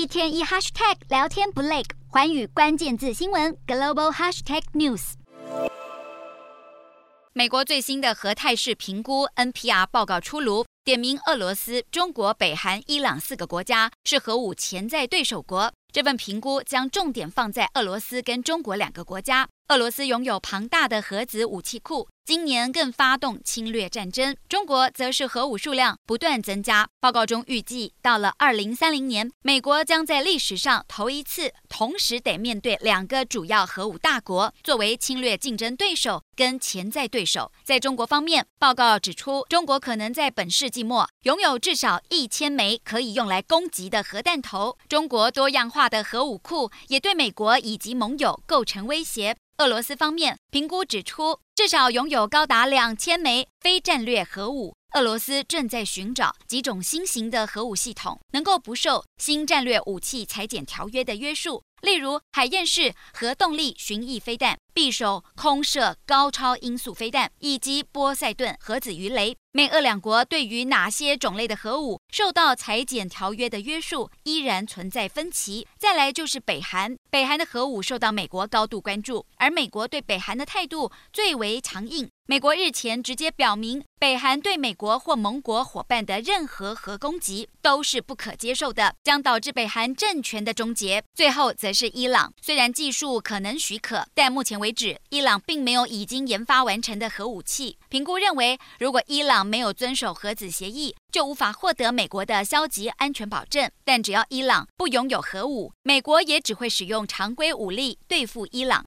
一天一 hashtag 聊天不累，环宇关键字新闻 global hashtag news。美国最新的核态势评估 NPR 报告出炉，点名俄罗斯、中国、北韩、伊朗四个国家是核武潜在对手国。这份评估将重点放在俄罗斯跟中国两个国家。俄罗斯拥有庞大的核子武器库，今年更发动侵略战争。中国则是核武数量不断增加。报告中预计，到了二零三零年，美国将在历史上头一次同时得面对两个主要核武大国作为侵略竞争对手跟潜在对手。在中国方面，报告指出，中国可能在本世纪末拥有至少一千枚可以用来攻击的核弹头。中国多样化的核武库也对美国以及盟友构成威胁。俄罗斯方面评估指出，至少拥有有高达两千枚非战略核武。俄罗斯正在寻找几种新型的核武系统，能够不受新战略武器裁减条约的约束。例如，海燕式核动力巡弋飞弹、匕首空射高超音速飞弹以及波塞顿核子鱼雷。美俄两国对于哪些种类的核武受到裁减条约的约束，依然存在分歧。再来就是北韩，北韩的核武受到美国高度关注，而美国对北韩的态度最为强硬。美国日前直接表明，北韩对美国或盟国伙伴的任何核攻击都是不可接受的，将导致北韩政权的终结。最后则是伊朗，虽然技术可能许可，但目前为止，伊朗并没有已经研发完成的核武器。评估认为，如果伊朗没有遵守核子协议，就无法获得美国的消极安全保证。但只要伊朗不拥有核武，美国也只会使用常规武力对付伊朗。